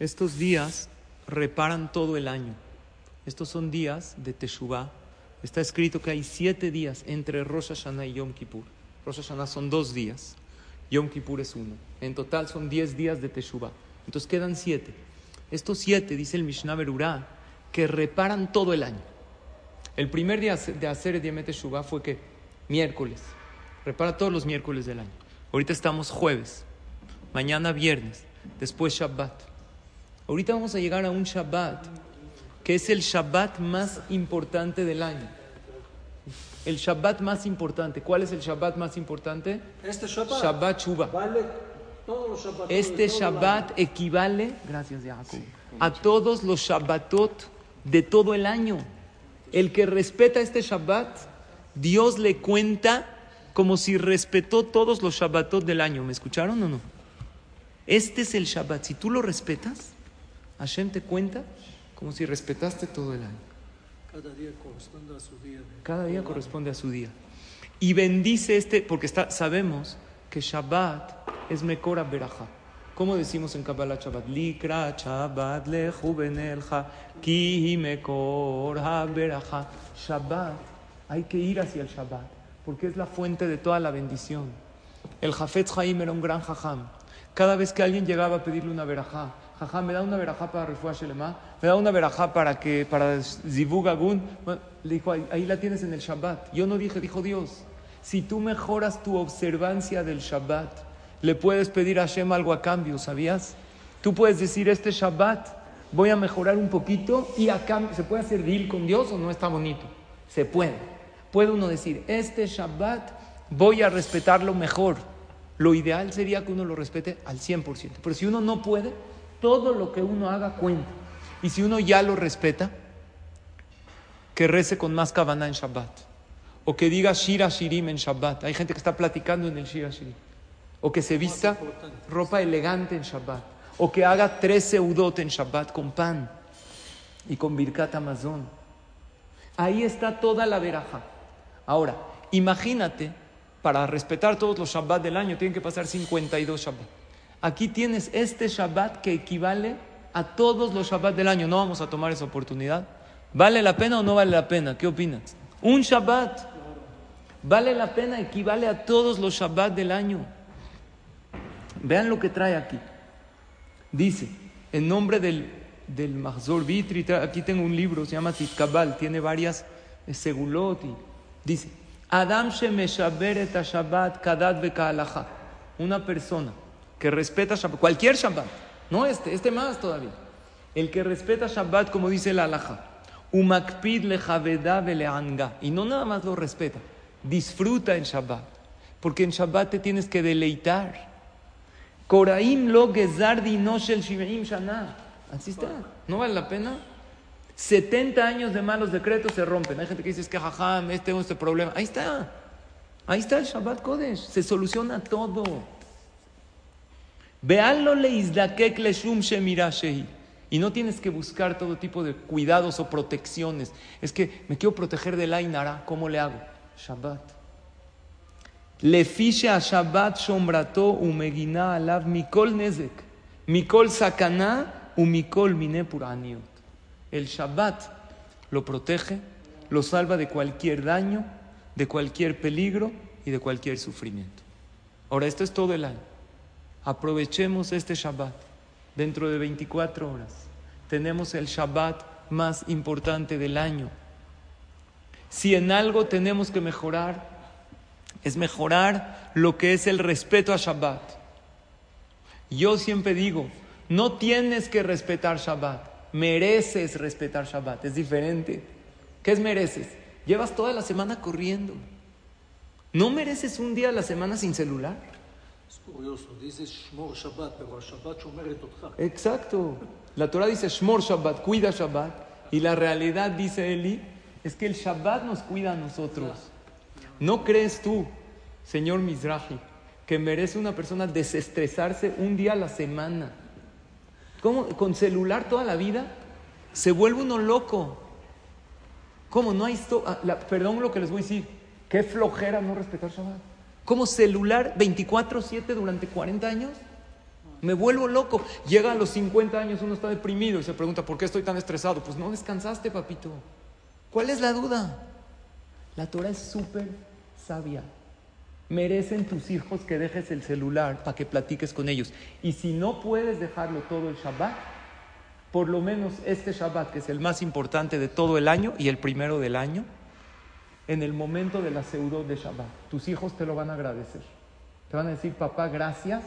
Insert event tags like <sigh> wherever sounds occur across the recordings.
Estos días reparan todo el año. Estos son días de Teshuvah. Está escrito que hay siete días entre Rosh Hashanah y Yom Kippur. Rosh Hashanah son dos días, Yom Kippur es uno. En total son diez días de Teshuvah. Entonces quedan siete. Estos siete, dice el Mishnah Berurah, que reparan todo el año. El primer día de hacer el Diemet Teshuvah fue que miércoles. Repara todos los miércoles del año. Ahorita estamos jueves, mañana viernes, después Shabbat. Ahorita vamos a llegar a un Shabbat que es el Shabbat más importante del año. El Shabbat más importante. ¿Cuál es el Shabbat más importante? Este Shabbat. Shabbat Shuba. Vale todos los Shabbatot Este todo Shabbat equivale, gracias Jacob, a todos los Shabbatot de todo el año. El que respeta este Shabbat, Dios le cuenta como si respetó todos los Shabbatot del año. ¿Me escucharon o no? Este es el Shabbat. Si tú lo respetas, Hashem te cuenta como si respetaste todo el año. Cada día corresponde a su día. Cada día corresponde a su día. Y bendice este, porque está, sabemos que Shabbat es Mekora Berajá. ¿Cómo decimos en Kabbalah Shabbat? Likra Shabbat lechu benelcha ki Mekor Berajá. Shabbat, hay que ir hacia el Shabbat, porque es la fuente de toda la bendición. El Jafetz Haim era un gran jajam. Cada vez que alguien llegaba a pedirle una verajá, jajam, me da una verajá para Refuah Shelema, me da una verajá para que para Zivug Agun. Le dijo, ahí, ahí la tienes en el Shabbat. Yo no dije, dijo Dios, si tú mejoras tu observancia del Shabbat, le puedes pedir a Hashem algo a cambio, ¿sabías? Tú puedes decir, este Shabbat voy a mejorar un poquito y a cambio, ¿se puede hacer deal con Dios o no está bonito? Se puede. Puede uno decir, este Shabbat voy a respetarlo mejor. Lo ideal sería que uno lo respete al 100%. Pero si uno no puede, todo lo que uno haga cuenta. Y si uno ya lo respeta, que rece con más cabana en Shabbat. O que diga Shira Shirim en Shabbat. Hay gente que está platicando en el Shira Shirim. O que se vista ropa elegante en Shabbat. O que haga tres seudot en Shabbat con pan y con Birkat Amazon. Ahí está toda la veraja. Ahora, imagínate, para respetar todos los Shabbat del año, tienen que pasar 52 Shabbat. Aquí tienes este Shabbat que equivale a todos los Shabbat del año. No vamos a tomar esa oportunidad. ¿Vale la pena o no vale la pena? ¿Qué opinas? Un Shabbat. ¿Vale la pena? Equivale a todos los Shabbat del año. Vean lo que trae aquí. Dice, en nombre del, del Mahzor Vitri, aquí tengo un libro, se llama Titkabal, tiene varias eh, segulot. y dice, Adam shemeshaber et Shabbat kadat. Una persona que respeta Shabbat, cualquier Shabbat, no este, este más todavía. El que respeta Shabbat, como dice la halacha, umakpid veleanga. Y no nada más lo respeta, disfruta en Shabbat. Porque en Shabbat te tienes que deleitar. Koraim lo gezar dinoshel shiveim shana. Así está. ¿No vale la pena? 70 años de malos decretos se rompen. Hay gente que dice, es que jajam, este tengo este problema. Ahí está. Ahí está el Shabbat Kodesh. Se soluciona todo. Veanlo le izdakek le shum shemira shehi. Y no tienes que buscar todo tipo de cuidados o protecciones. Es que me quiero proteger del Ainara. ¿Cómo le hago? Shabbat. Le fiche a Shabbat shombrato umegina alav mikol nezek. Mikol sakana u mikol mine puraniot. El Shabbat lo protege, lo salva de cualquier daño, de cualquier peligro y de cualquier sufrimiento. Ahora, esto es todo el año. Aprovechemos este Shabbat. Dentro de 24 horas tenemos el Shabbat más importante del año. Si en algo tenemos que mejorar, es mejorar lo que es el respeto a Shabbat. Yo siempre digo, no tienes que respetar Shabbat, mereces respetar Shabbat, es diferente. ¿Qué es mereces? Llevas toda la semana corriendo. ¿No mereces un día a la semana sin celular? Es curioso, dice Shmor Shabbat, pero Shabbat. Exacto. La Torah dice Shmor Shabbat, cuida Shabbat. Y la realidad, dice Eli, es que el Shabbat nos cuida a nosotros. ¿No crees tú, señor Mizrahi, que merece una persona desestresarse un día a la semana? ¿Cómo? ¿Con celular toda la vida? Se vuelve uno loco. ¿Cómo? No hay... esto- ah, la- perdón lo que les voy a decir. Qué flojera no respetar Shabbat. ¿Cómo celular 24-7 durante 40 años? Me vuelvo loco. Llega a los 50 años, uno está deprimido y se pregunta, ¿por qué estoy tan estresado? Pues no descansaste, papito. ¿Cuál es la duda? La Torah es súper sabia. Merecen tus hijos que dejes el celular para que platiques con ellos. Y si no puedes dejarlo todo el Shabbat, por lo menos este Shabbat, que es el más importante de todo el año y el primero del año, en el momento de la de Shabbat, tus hijos te lo van a agradecer. Te van a decir, papá, gracias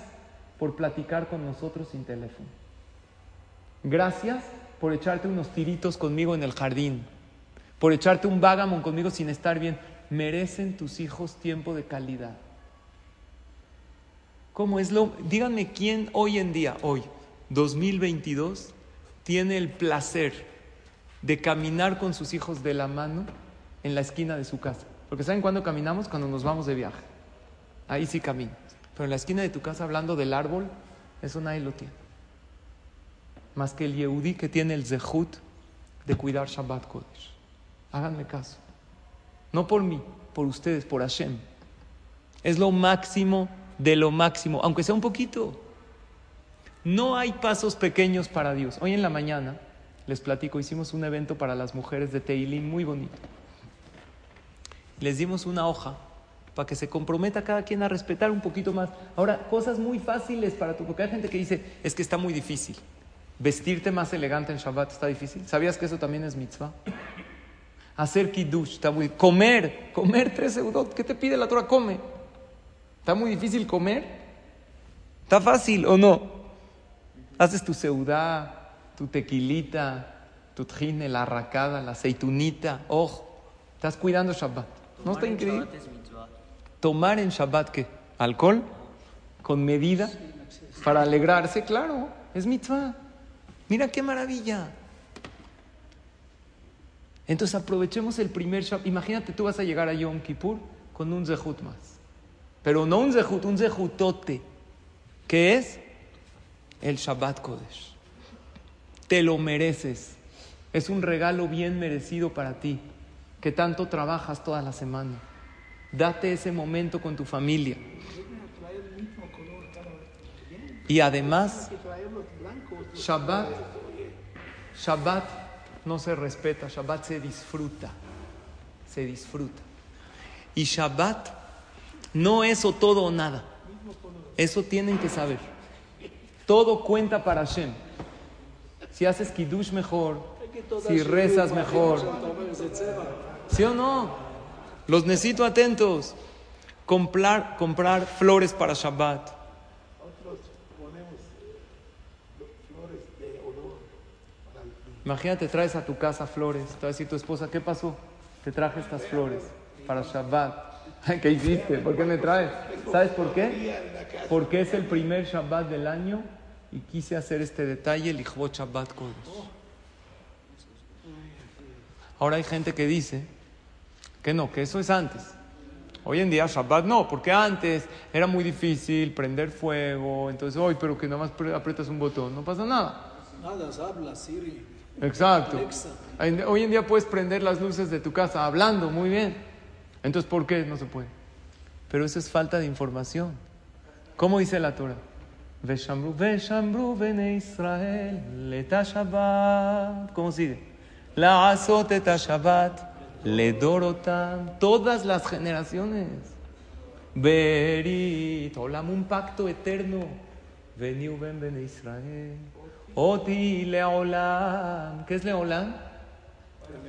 por platicar con nosotros sin teléfono. Gracias por echarte unos tiritos conmigo en el jardín. Por echarte un vagamon conmigo sin estar bien. Merecen tus hijos tiempo de calidad. ¿Cómo es lo? Díganme quién hoy en día, hoy, 2022, tiene el placer de caminar con sus hijos de la mano en la esquina de su casa. Porque ¿saben cuándo caminamos? Cuando nos vamos de viaje. Ahí sí camino. Pero en la esquina de tu casa hablando del árbol, eso nadie lo tiene. Más que el Yehudi que tiene el Zehut de cuidar Shabbat Kodesh. Háganme caso. No por mí, por ustedes, por Hashem. Es lo máximo de lo máximo, aunque sea un poquito. No hay pasos pequeños para Dios. Hoy en la mañana, les platico, hicimos un evento para las mujeres de Teilim muy bonito. Les dimos una hoja para que se comprometa cada quien a respetar un poquito más. Ahora, cosas muy fáciles para tu, porque hay gente que dice, es que está muy difícil. Vestirte más elegante en Shabbat está difícil. ¿Sabías que eso también es mitzvah? Hacer kiddush está muy Comer, comer tres eudot. ¿Qué te pide la Torah? Come. ¿Está muy difícil comer? ¿Está fácil o no? Haces tu seudá, tu tequilita, tu tjine, la arracada, la aceitunita. Ojo, estás cuidando Shabbat. ¿No está increíble? Tomar en Shabbat qué? ¿Alcohol? ¿Con medida? Para alegrarse, claro, es mitzvah. Mira qué maravilla. Entonces aprovechemos el primer Shabbat. Imagínate, tú vas a llegar a Yom Kippur con un zehut más. Pero no un zehut, un zehutote. ¿Qué es? El Shabbat Kodesh. Te lo mereces. Es un regalo bien merecido para ti que tanto trabajas toda la semana. Date ese momento con tu familia. Y además, Shabbat, Shabbat no se respeta, Shabbat se disfruta, se disfruta. Y Shabbat no es o todo o nada. Eso tienen que saber. Todo cuenta para Hashem. Si haces kiddush mejor, si rezas mejor, ¿Sí o no? Los necesito atentos. Comprar, comprar flores para Shabbat. Imagínate, traes a tu casa flores. Te va a decir tu esposa, ¿qué pasó? Te traje estas flores para Shabbat. <laughs> ¿Qué hiciste? ¿Por qué me traes? ¿Sabes por qué? Porque es el primer Shabbat del año y quise hacer este detalle, el Shabbat Kodesh. Ahora hay gente que dice que no, que eso es antes. Hoy en día Shabbat no, porque antes era muy difícil prender fuego, entonces hoy, pero que nada más aprietas un botón, no pasa nada. Nada, habla, Siri. Exacto. Hoy en día puedes prender las luces de tu casa hablando, muy bien. Entonces, ¿por qué no se puede? Pero eso es falta de información. ¿Cómo dice la Torah? Veshamru, Veshamru, Bene Israel, Shabbat. ¿Cómo sigue? La azot Shabbat le dorotan todas las generaciones. Berit, olam, un pacto eterno. Veniu ben ben Israel. Oti leolam. ¿Qué es leolam?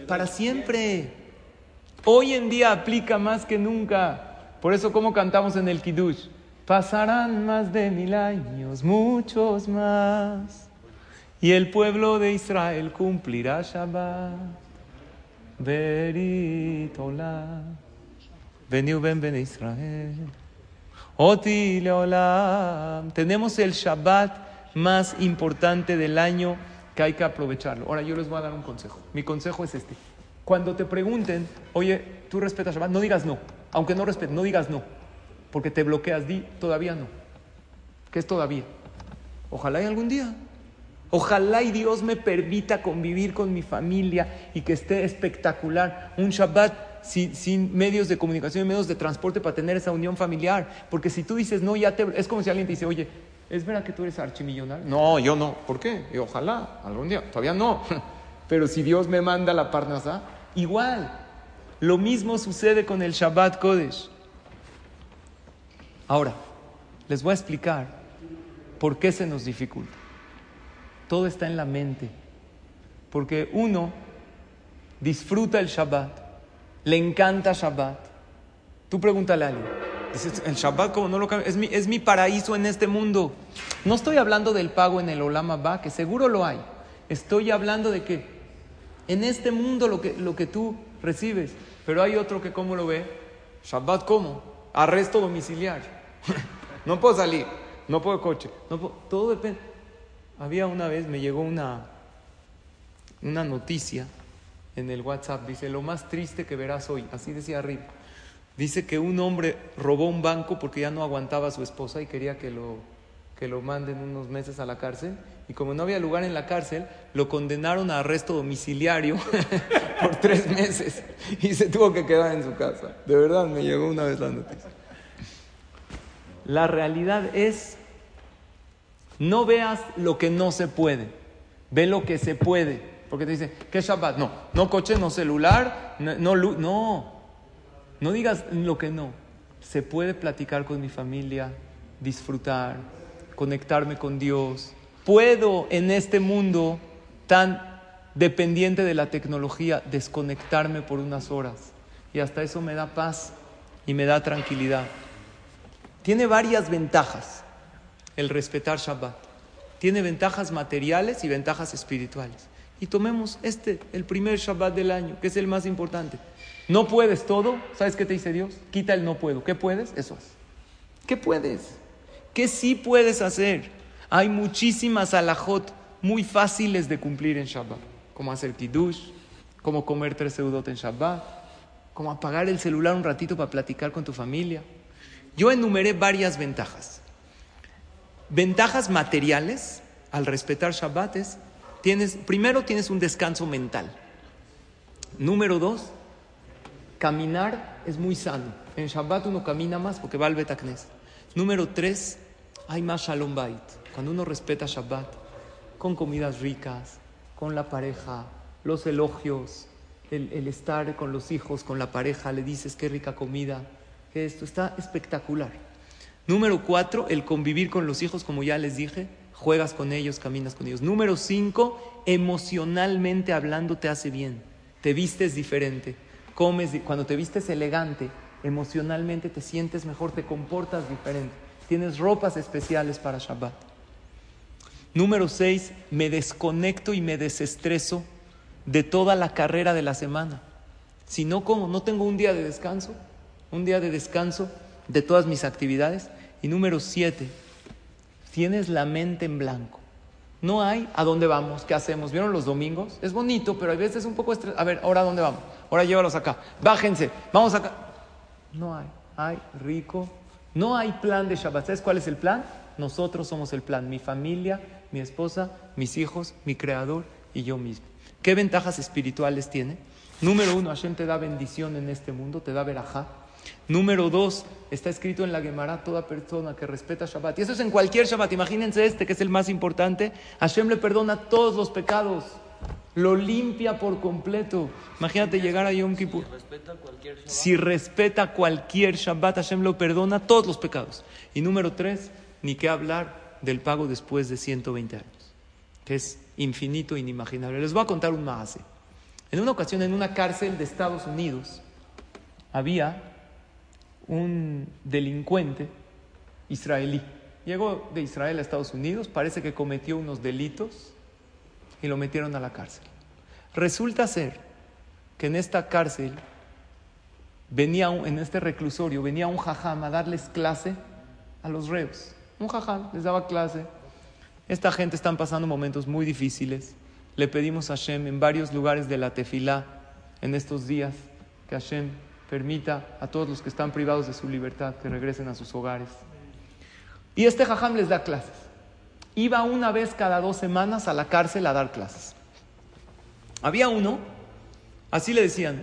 Para siempre. Hoy en día aplica más que nunca. Por eso, como cantamos en el Kiddush, pasarán más de mil años, muchos más, y el pueblo de Israel cumplirá Shabbat. Beritola. Veniu ben ben Israel. Oti leolam. Tenemos el Shabbat más importante del año que hay que aprovecharlo. Ahora yo les voy a dar un consejo. Mi consejo es este. Cuando te pregunten, oye, ¿tú respetas Shabbat? No digas no. Aunque no respetes, no digas no. Porque te bloqueas. Di, todavía no. ¿Qué es todavía? Ojalá y algún día. Ojalá y Dios me permita convivir con mi familia y que esté espectacular. Un Shabbat sin, medios de comunicación y medios de transporte para tener esa unión familiar. Porque si tú dices, no, ya te... Es como si alguien te dice, oye, ¿Es verdad que tú eres archimillonario? No, yo no. ¿Por qué? Y ojalá, algún día. Todavía no. <laughs> Pero si Dios me manda la parnasá, igual. Lo mismo sucede con el Shabbat Kodesh. Ahora, les voy a explicar por qué se nos dificulta. Todo está en la mente. Porque uno disfruta el Shabbat, le encanta Shabbat. Tú pregúntale a alguien. Dices, el Shabbat como no lo es mi, es mi paraíso en este mundo. No estoy hablando del pago en el Olam Abba, que seguro lo hay. Estoy hablando de que en este mundo lo que, lo que tú recibes. Pero hay otro que cómo lo ve. Shabbat cómo? Arresto domiciliario. <laughs> no puedo salir, no puedo coche. No todo depende. Había una vez, me llegó una, una noticia en el WhatsApp. Dice, lo más triste que verás hoy. Así decía arriba. Dice que un hombre robó un banco porque ya no aguantaba a su esposa y quería que lo, que lo manden unos meses a la cárcel. Y como no había lugar en la cárcel, lo condenaron a arresto domiciliario <laughs> por tres meses y se tuvo que quedar en su casa. De verdad, me llegó una vez la noticia. La realidad es, no veas lo que no se puede, ve lo que se puede. Porque te dice, ¿qué Shabbat? No, no coche, no celular, no, no, no, no digas lo que no. Se puede platicar con mi familia, disfrutar, conectarme con Dios. Puedo en este mundo tan dependiente de la tecnología desconectarme por unas horas. Y hasta eso me da paz y me da tranquilidad. Tiene varias ventajas el respetar Shabbat. Tiene ventajas materiales y ventajas espirituales y tomemos este, el primer Shabbat del año, que es el más importante. No puedes todo, ¿sabes qué te dice Dios? Quita el no puedo. ¿Qué puedes? Eso es. ¿Qué puedes? ¿Qué sí puedes hacer? Hay muchísimas alajot muy fáciles de cumplir en Shabbat, como hacer kiddush, como comer tres seudot en Shabbat, como apagar el celular un ratito para platicar con tu familia. Yo enumeré varias ventajas. Ventajas materiales al respetar Shabbat es tienes, primero tienes un descanso mental. Número dos, caminar es muy sano. En Shabbat uno camina más porque va al Betacnes. Número tres, hay más Shalom Bait. Cuando uno respeta Shabbat, con comidas ricas, con la pareja, los elogios, el, el, estar con los hijos, con la pareja, le dices qué rica comida, que esto está espectacular. Número cuatro, el convivir con los hijos, como ya les dije, juegas con ellos, caminas con ellos. Número cinco, emocionalmente hablando te hace bien, te vistes diferente, comes, cuando te vistes elegante, emocionalmente te sientes mejor, te comportas diferente, tienes ropas especiales para Shabbat. Número seis, me desconecto y me desestreso de toda la carrera de la semana. Si no, ¿cómo? No tengo un día de descanso, un día de descanso de todas mis actividades. Y número siete, tienes la mente en blanco. No hay a dónde vamos, qué hacemos. ¿Vieron los domingos? Es bonito, pero a veces un poco estrés. A ver, ahora a dónde vamos. Ahora llévalos acá. Bájense, vamos acá. No hay. Hay rico. No hay plan de Shabbat. ¿Sabes cuál es el plan? Nosotros somos el plan. Mi familia, mi esposa, mis hijos, mi creador y yo mismo. ¿Qué ventajas espirituales tiene? Número uno, Hashem te da bendición en este mundo, te da verajá. Número dos, está escrito en la Gemara, toda persona que respeta Shabbat. Y eso es en cualquier Shabbat. Imagínense este, que es el más importante. Hashem le perdona todos los pecados. Lo limpia por completo. Imagínate llegar a Yom Kippur. Si respeta cualquier Shabbat, Hashem lo perdona todos los pecados. Y número tres, ni qué hablar del pago después de 120 años, que es infinito, inimaginable. Les voy a contar un más. En una ocasión, en una cárcel de Estados Unidos, había un delincuente israelí. Llegó de Israel a Estados Unidos, parece que cometió unos delitos y lo metieron a la cárcel. Resulta ser que en esta cárcel venía, en este reclusorio, venía un jajam a darles clase a los reos. Un jajam les daba clase. Esta gente están pasando momentos muy difíciles. Le pedimos a Hashem en varios lugares de la tefilá en estos días que Hashem permita a todos los que están privados de su libertad que regresen a sus hogares. Y este jajam les da clases. Iba una vez cada dos semanas a la cárcel a dar clases. Había uno, así le decían,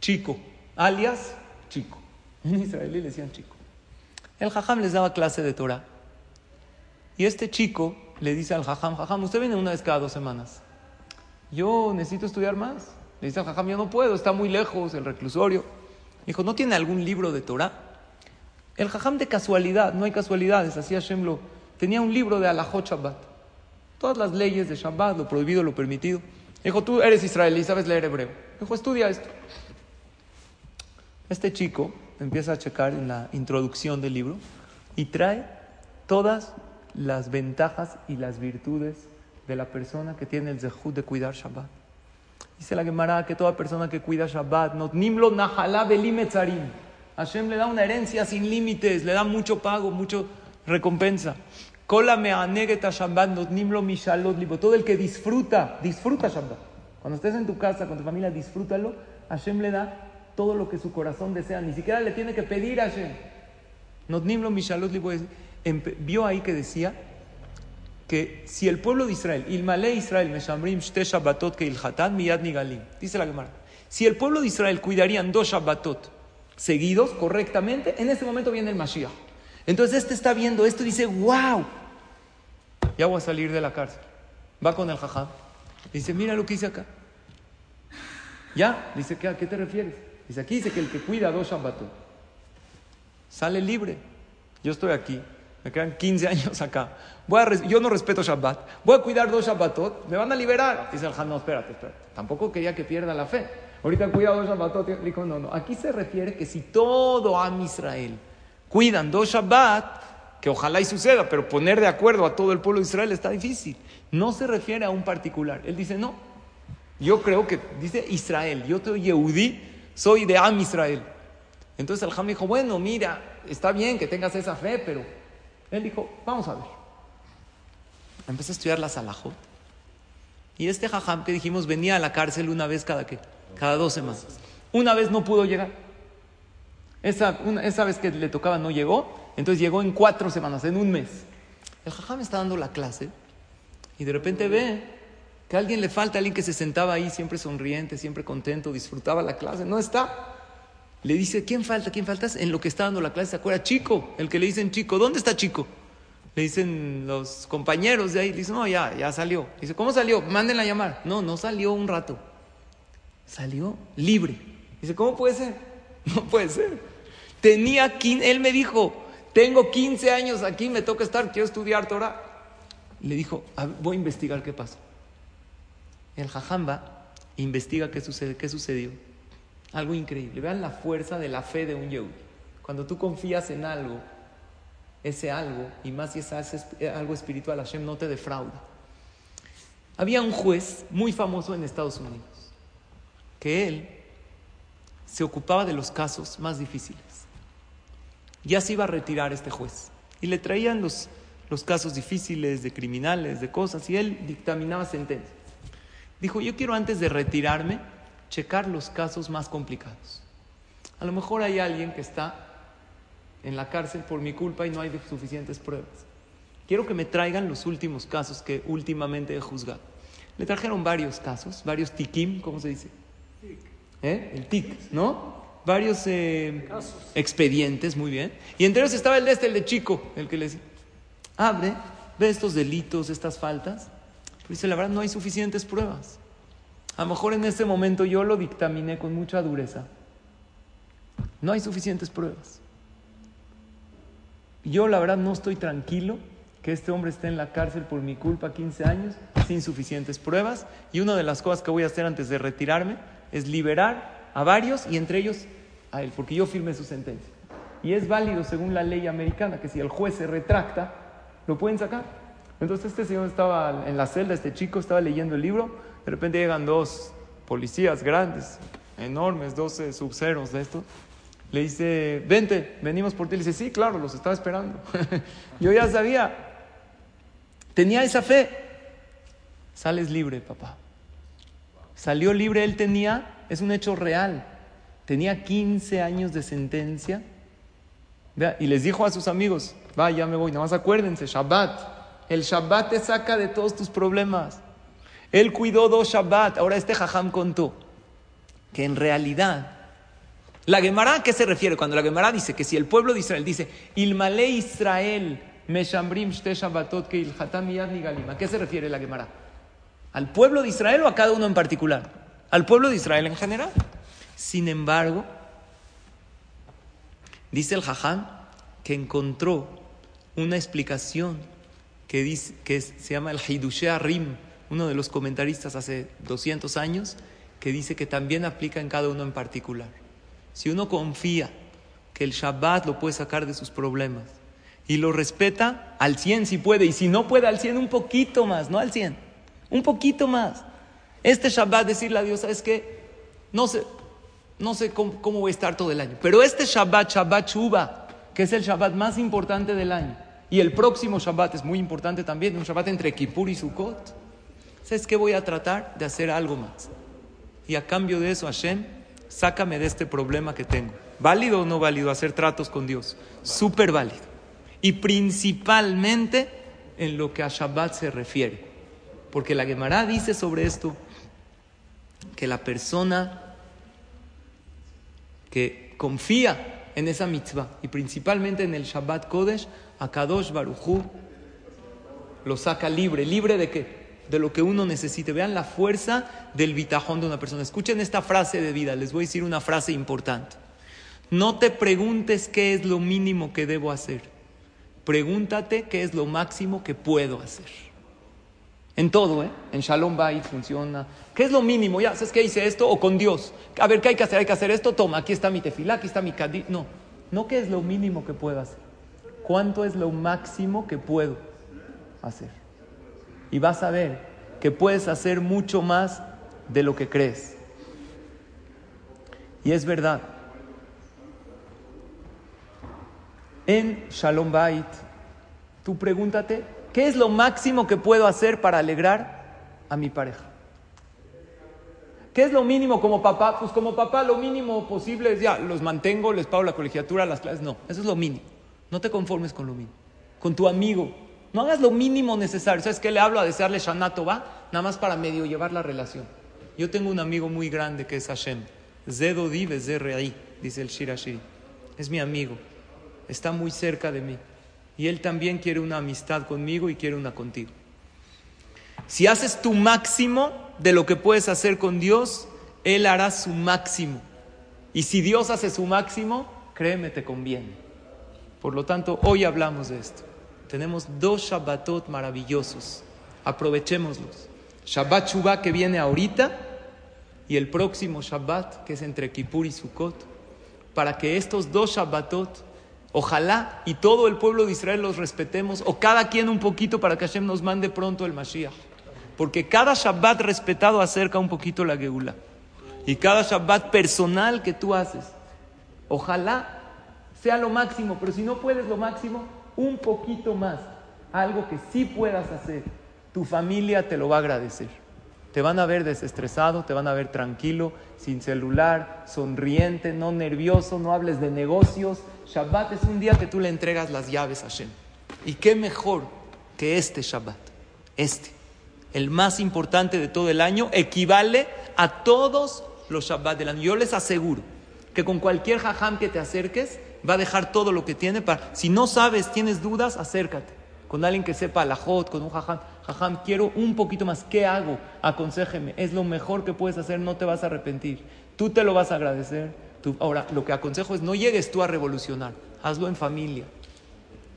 chico, alias chico. <laughs> En israelí le decían chico. El jajam les daba clase de Torah. Y este chico le dice al jajam, jajam, usted viene una vez cada dos semanas. Yo necesito estudiar más. Le dice jajam, yo no puedo, está muy lejos el reclusorio. Dijo, ¿no tiene algún libro de Torah? El jajam de casualidad, no hay casualidades, así Hashem lo... Tenía un libro de Alajot Shabbat. Todas las leyes de Shabbat, lo prohibido, lo permitido. Dijo, tú eres israelí, sabes leer hebreo. Dijo, estudia esto. Este chico empieza a checar en la introducción del libro y trae todas las ventajas y las virtudes de la persona que tiene el zehut de cuidar Shabbat. Dice la Gemara que toda persona que cuida Shabbat, no nimlo nahalá belimetzarim. Hashem le da una herencia sin límites, le da mucho pago, mucho recompensa. Kola me anegeta Shabbat, libo. Todo el que disfruta, disfruta Shabbat. Cuando estés en tu casa con tu familia, disfrútalo. Hashem le da todo lo que su corazón desea. Ni siquiera le tiene que pedir a Hashem. Not nimlo mishalot libo. Vio ahí que decía que si el pueblo de Israel, Ilmale Israel, Meshamrim Shte Shabbatot que Ilhatan Miyad Nigalim, dice la Gemara, si el pueblo de Israel cuidarían dos Shabbatot seguidos correctamente, en ese momento viene el Mashiach. Entonces este está viendo esto y dice, wow, ya voy a salir de la cárcel. Va con el jajá. Dice, mira lo que hice acá. Ya, dice, ¿a qué te refieres? Dice, aquí dice que el que cuida dos Shabbatot sale libre. Yo estoy aquí, me quedan 15 <laughs> años acá. Voy a yo no respeto Shabbat. Voy a cuidar dos Shabbatot. Me van a liberar. Dice el Han, no, espérate, espérate. Tampoco quería que pierda la fe. Ahorita cuidado dos Shabbatot. Dijo, no, no. Aquí se refiere que si todo Am Israel cuidan dos Shabbat, que ojalá y suceda, pero poner de acuerdo a todo el pueblo de Israel está difícil. No se refiere a un particular. Él dice, no. Yo creo que, dice Israel, yo soy Yehudí, soy de Am Israel. Entonces el Ham dijo, bueno, mira, está bien que tengas esa fe, pero él dijo, vamos a ver. Empecé a estudiar la Salahot. Y este jajam que dijimos venía a la cárcel una vez cada qué? Cada dos semanas. Una vez no pudo llegar. Esa, esa vez que le tocaba no llegó, entonces llegó en cuatro semanas, en un mes. El jajam está dando la clase y de repente ve que a alguien le falta, alguien que se sentaba ahí siempre sonriente, siempre contento, disfrutaba la clase, no está. Le dice, ¿quién falta? ¿Quién falta? En lo que está dando la clase, ¿se acuerda? Chico, el que le dicen chico, ¿dónde está chico? Le dicen los compañeros de ahí, le dicen, no, ya, ya salió. Dice, ¿cómo salió? Mándenla a llamar. No, no salió un rato. Salió libre. Dice, ¿cómo puede ser? <laughs> No puede ser. Tenía, él me dijo, tengo 15 años aquí, me toca estar, quiero estudiar Torah. Le dijo, voy a investigar qué pasó. El jajamba investiga qué, sucede, qué sucedió. Algo increíble. Vean la fuerza de la fe de un Yehudi. Cuando tú confías en algo, ese algo, y más si es algo espiritual, Hashem no te defrauda. Había un juez muy famoso en Estados Unidos, que él se ocupaba de los casos más difíciles. Ya se iba a retirar este juez. Y le traían los, los casos difíciles de criminales, de cosas, y él dictaminaba sentencias. Dijo, yo quiero antes de retirarme checar los casos más complicados. A lo mejor hay alguien que está en la cárcel por mi culpa y no hay suficientes pruebas. Quiero que me traigan los últimos casos que últimamente he juzgado. Le trajeron varios casos, varios tikim, ¿cómo se dice? ¿Eh? El tic, ¿no? Varios eh, expedientes, muy bien. Y entre ellos estaba el de este, el de Chico, el que le dice, abre, ve estos delitos, estas faltas. Pero dice, la verdad, no hay suficientes pruebas. A lo mejor en ese momento yo lo dictaminé con mucha dureza. No hay suficientes pruebas. Yo la verdad no estoy tranquilo que este hombre esté en la cárcel por mi culpa 15 años sin suficientes pruebas. Y una de las cosas que voy a hacer antes de retirarme es liberar a varios y entre ellos a él, porque yo firmé su sentencia. Y es válido según la ley americana que si el juez se retracta, lo pueden sacar. Entonces este señor estaba en la celda, este chico estaba leyendo el libro de repente llegan dos policías grandes, enormes, dos subceros de estos. Le dice, vente, venimos por ti. Le dice, sí, claro, los estaba esperando. <laughs> Yo ya sabía. Tenía esa fe. Sales libre, papá. Salió libre, él tenía, es un hecho real. Tenía 15 años de sentencia. y les dijo a sus amigos, va, ya me voy, nada más acuérdense, Shabbat. El Shabbat te saca de todos tus problemas. Él cuidó dos Shabbat. Ahora este Jajam contó que en realidad, la Gemara, ¿a qué se refiere? Cuando la Gemara dice que si el pueblo de Israel dice, Ilmale Israel, Meshambrim Shabbatot que miyad nigalim. ¿A qué se refiere la Gemara? ¿Al pueblo de Israel o a cada uno en particular? Al pueblo de Israel en general. Sin embargo, dice el Jajam que encontró una explicación que, dice, que se llama el Hidushea Rim, uno de los comentaristas hace 200 años, que dice que también aplica en cada uno en particular. Si uno confía que el Shabbat lo puede sacar de sus problemas y lo respeta al 100 si puede, y si no puede al 100 un poquito más, no al 100, un poquito más. Este Shabbat decirle a Dios, ¿sabes qué? No sé, no sé cómo, voy a estar todo el año, pero este Shabbat, Shabbat Shuba, que es el Shabbat más importante del año, y el próximo Shabbat es muy importante también, un Shabbat entre Kippur y Sukkot, ¿sabes qué? Voy a tratar de hacer algo más. Y a cambio de eso, Hashem, sácame de este problema que tengo. ¿Válido o no válido hacer tratos con Dios? Súper válido. Y principalmente en lo que a Shabbat se refiere. Porque la Gemara dice sobre esto que la persona que confía en esa mitzvah y principalmente en el Shabbat Kodesh, a Kadosh Baruchu lo saca libre. ¿Libre de qué? De lo que uno necesite. Vean la fuerza del bitajón de una persona. Escuchen esta frase de vida, les voy a decir una frase importante. No te preguntes qué es lo mínimo que debo hacer. Pregúntate qué es lo máximo que puedo hacer. En todo, ¿eh? En Shalom Bait funciona. ¿Qué es lo mínimo? Ya, ¿sabes qué hice esto? O con Dios. A ver, ¿qué hay que hacer? Hay que hacer esto. Toma, aquí está mi tefilá, aquí está mi cadí. No, no qué es lo mínimo que puedo hacer. ¿Cuánto es lo máximo que puedo hacer? Y vas a ver que puedes hacer mucho más de lo que crees. Y es verdad. En Shalom Bait, tú pregúntate, ¿qué es lo máximo que puedo hacer para alegrar a mi pareja? ¿Qué es lo mínimo como papá? Pues como papá lo mínimo posible es ya, los mantengo, les pago la colegiatura, las clases. No, eso es lo mínimo. No te conformes con lo mínimo. Con tu amigo, no hagas lo mínimo necesario. ¿Sabes qué le hablo a desearle Shanato va? Nada más para medio llevar la relación. Yo tengo un amigo muy grande que es Hashem. Zedo dive dice el Shirashiri. Es mi amigo. Está muy cerca de mí. Y él también quiere una amistad conmigo y quiere una contigo. Si haces tu máximo de lo que puedes hacer con Dios, Él hará su máximo. Y si Dios hace su máximo, créeme, te conviene. Por lo tanto, hoy hablamos de esto. Tenemos dos Shabbatot maravillosos. Aprovechémoslos. Shabbat Shuvah que viene ahorita y el próximo Shabbat que es entre Kippur y Sukkot. Para que estos dos Shabbatot, ojalá y todo el pueblo de Israel los respetemos, o cada quien un poquito para que Hashem nos mande pronto el Mashiach. Porque cada Shabbat respetado acerca un poquito la Geula. Y cada Shabbat personal que tú haces, ojalá sea lo máximo, pero si no puedes lo máximo, un poquito más, algo que sí puedas hacer, tu familia te lo va a agradecer. Te van a ver desestresado, te van a ver tranquilo, sin celular, sonriente, no nervioso, no hables de negocios. Shabbat es un día que tú le entregas las llaves a Hashem. ¿Y qué mejor que este Shabbat? Este, el más importante de todo el año, equivale a todos los Shabbat del año. Yo les aseguro que con cualquier jajam que te acerques, va a dejar todo lo que tiene para, si no sabes, tienes dudas, acércate con alguien que sepa la jot, con un jajam, jajam, quiero un poquito más, ¿qué hago? Aconsejeme, es lo mejor que puedes hacer, no te vas a arrepentir, tú te lo vas a agradecer. Ahora, lo que aconsejo es no llegues tú a revolucionar, hazlo en familia.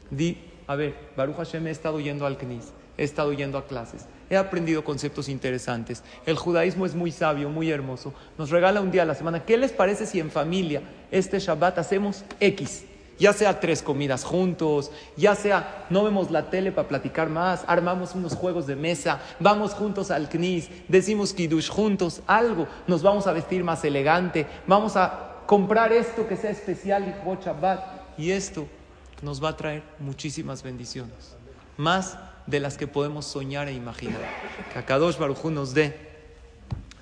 Di, a ver, Baruch Hashem, he estado yendo al Knis, he estado yendo a clases, he aprendido conceptos interesantes. El judaísmo es muy sabio, muy hermoso. Nos regala un día a la semana. ¿Qué les parece si en familia este Shabbat hacemos X? Ya sea tres comidas juntos, ya sea no vemos la tele para platicar más, armamos unos juegos de mesa, vamos juntos al knis, decimos kiddush juntos, algo, nos vamos a vestir más elegante, vamos a comprar esto que sea especial y Shabbat. Y esto nos va a traer muchísimas bendiciones. Más de las que podemos soñar e imaginar. Que Akadosh Baruj nos dé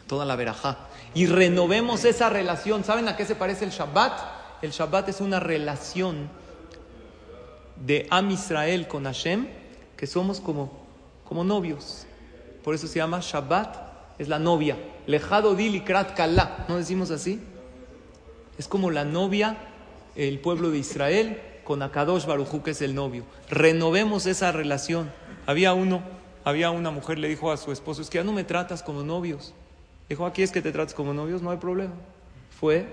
toda la verajá y renovemos esa relación. ¿Saben a qué se parece el Shabbat? El Shabbat es una relación de Am Israel con Hashem, que somos como, como novios. Por eso se llama Shabbat, es la novia. Lejado dil krat kala, ¿no decimos así? Es como la novia, el pueblo de Israel, con Akadosh Barujú, que es el novio. Renovemos esa relación. Había uno, había una mujer, le dijo a su esposo, es que ya no me tratas como novios. Dijo, aquí es que te tratas como novios, no hay problema. Fue,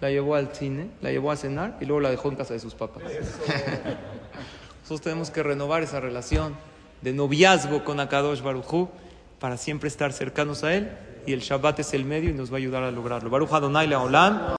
la llevó al cine, la llevó a cenar y luego la dejó en casa de sus papás. Nosotros tenemos que renovar esa relación de noviazgo con Akadosh Barujú para siempre estar cercanos a él y el Shabbat es el medio y nos va a ayudar a lograrlo. Baruch Adonai Leolam.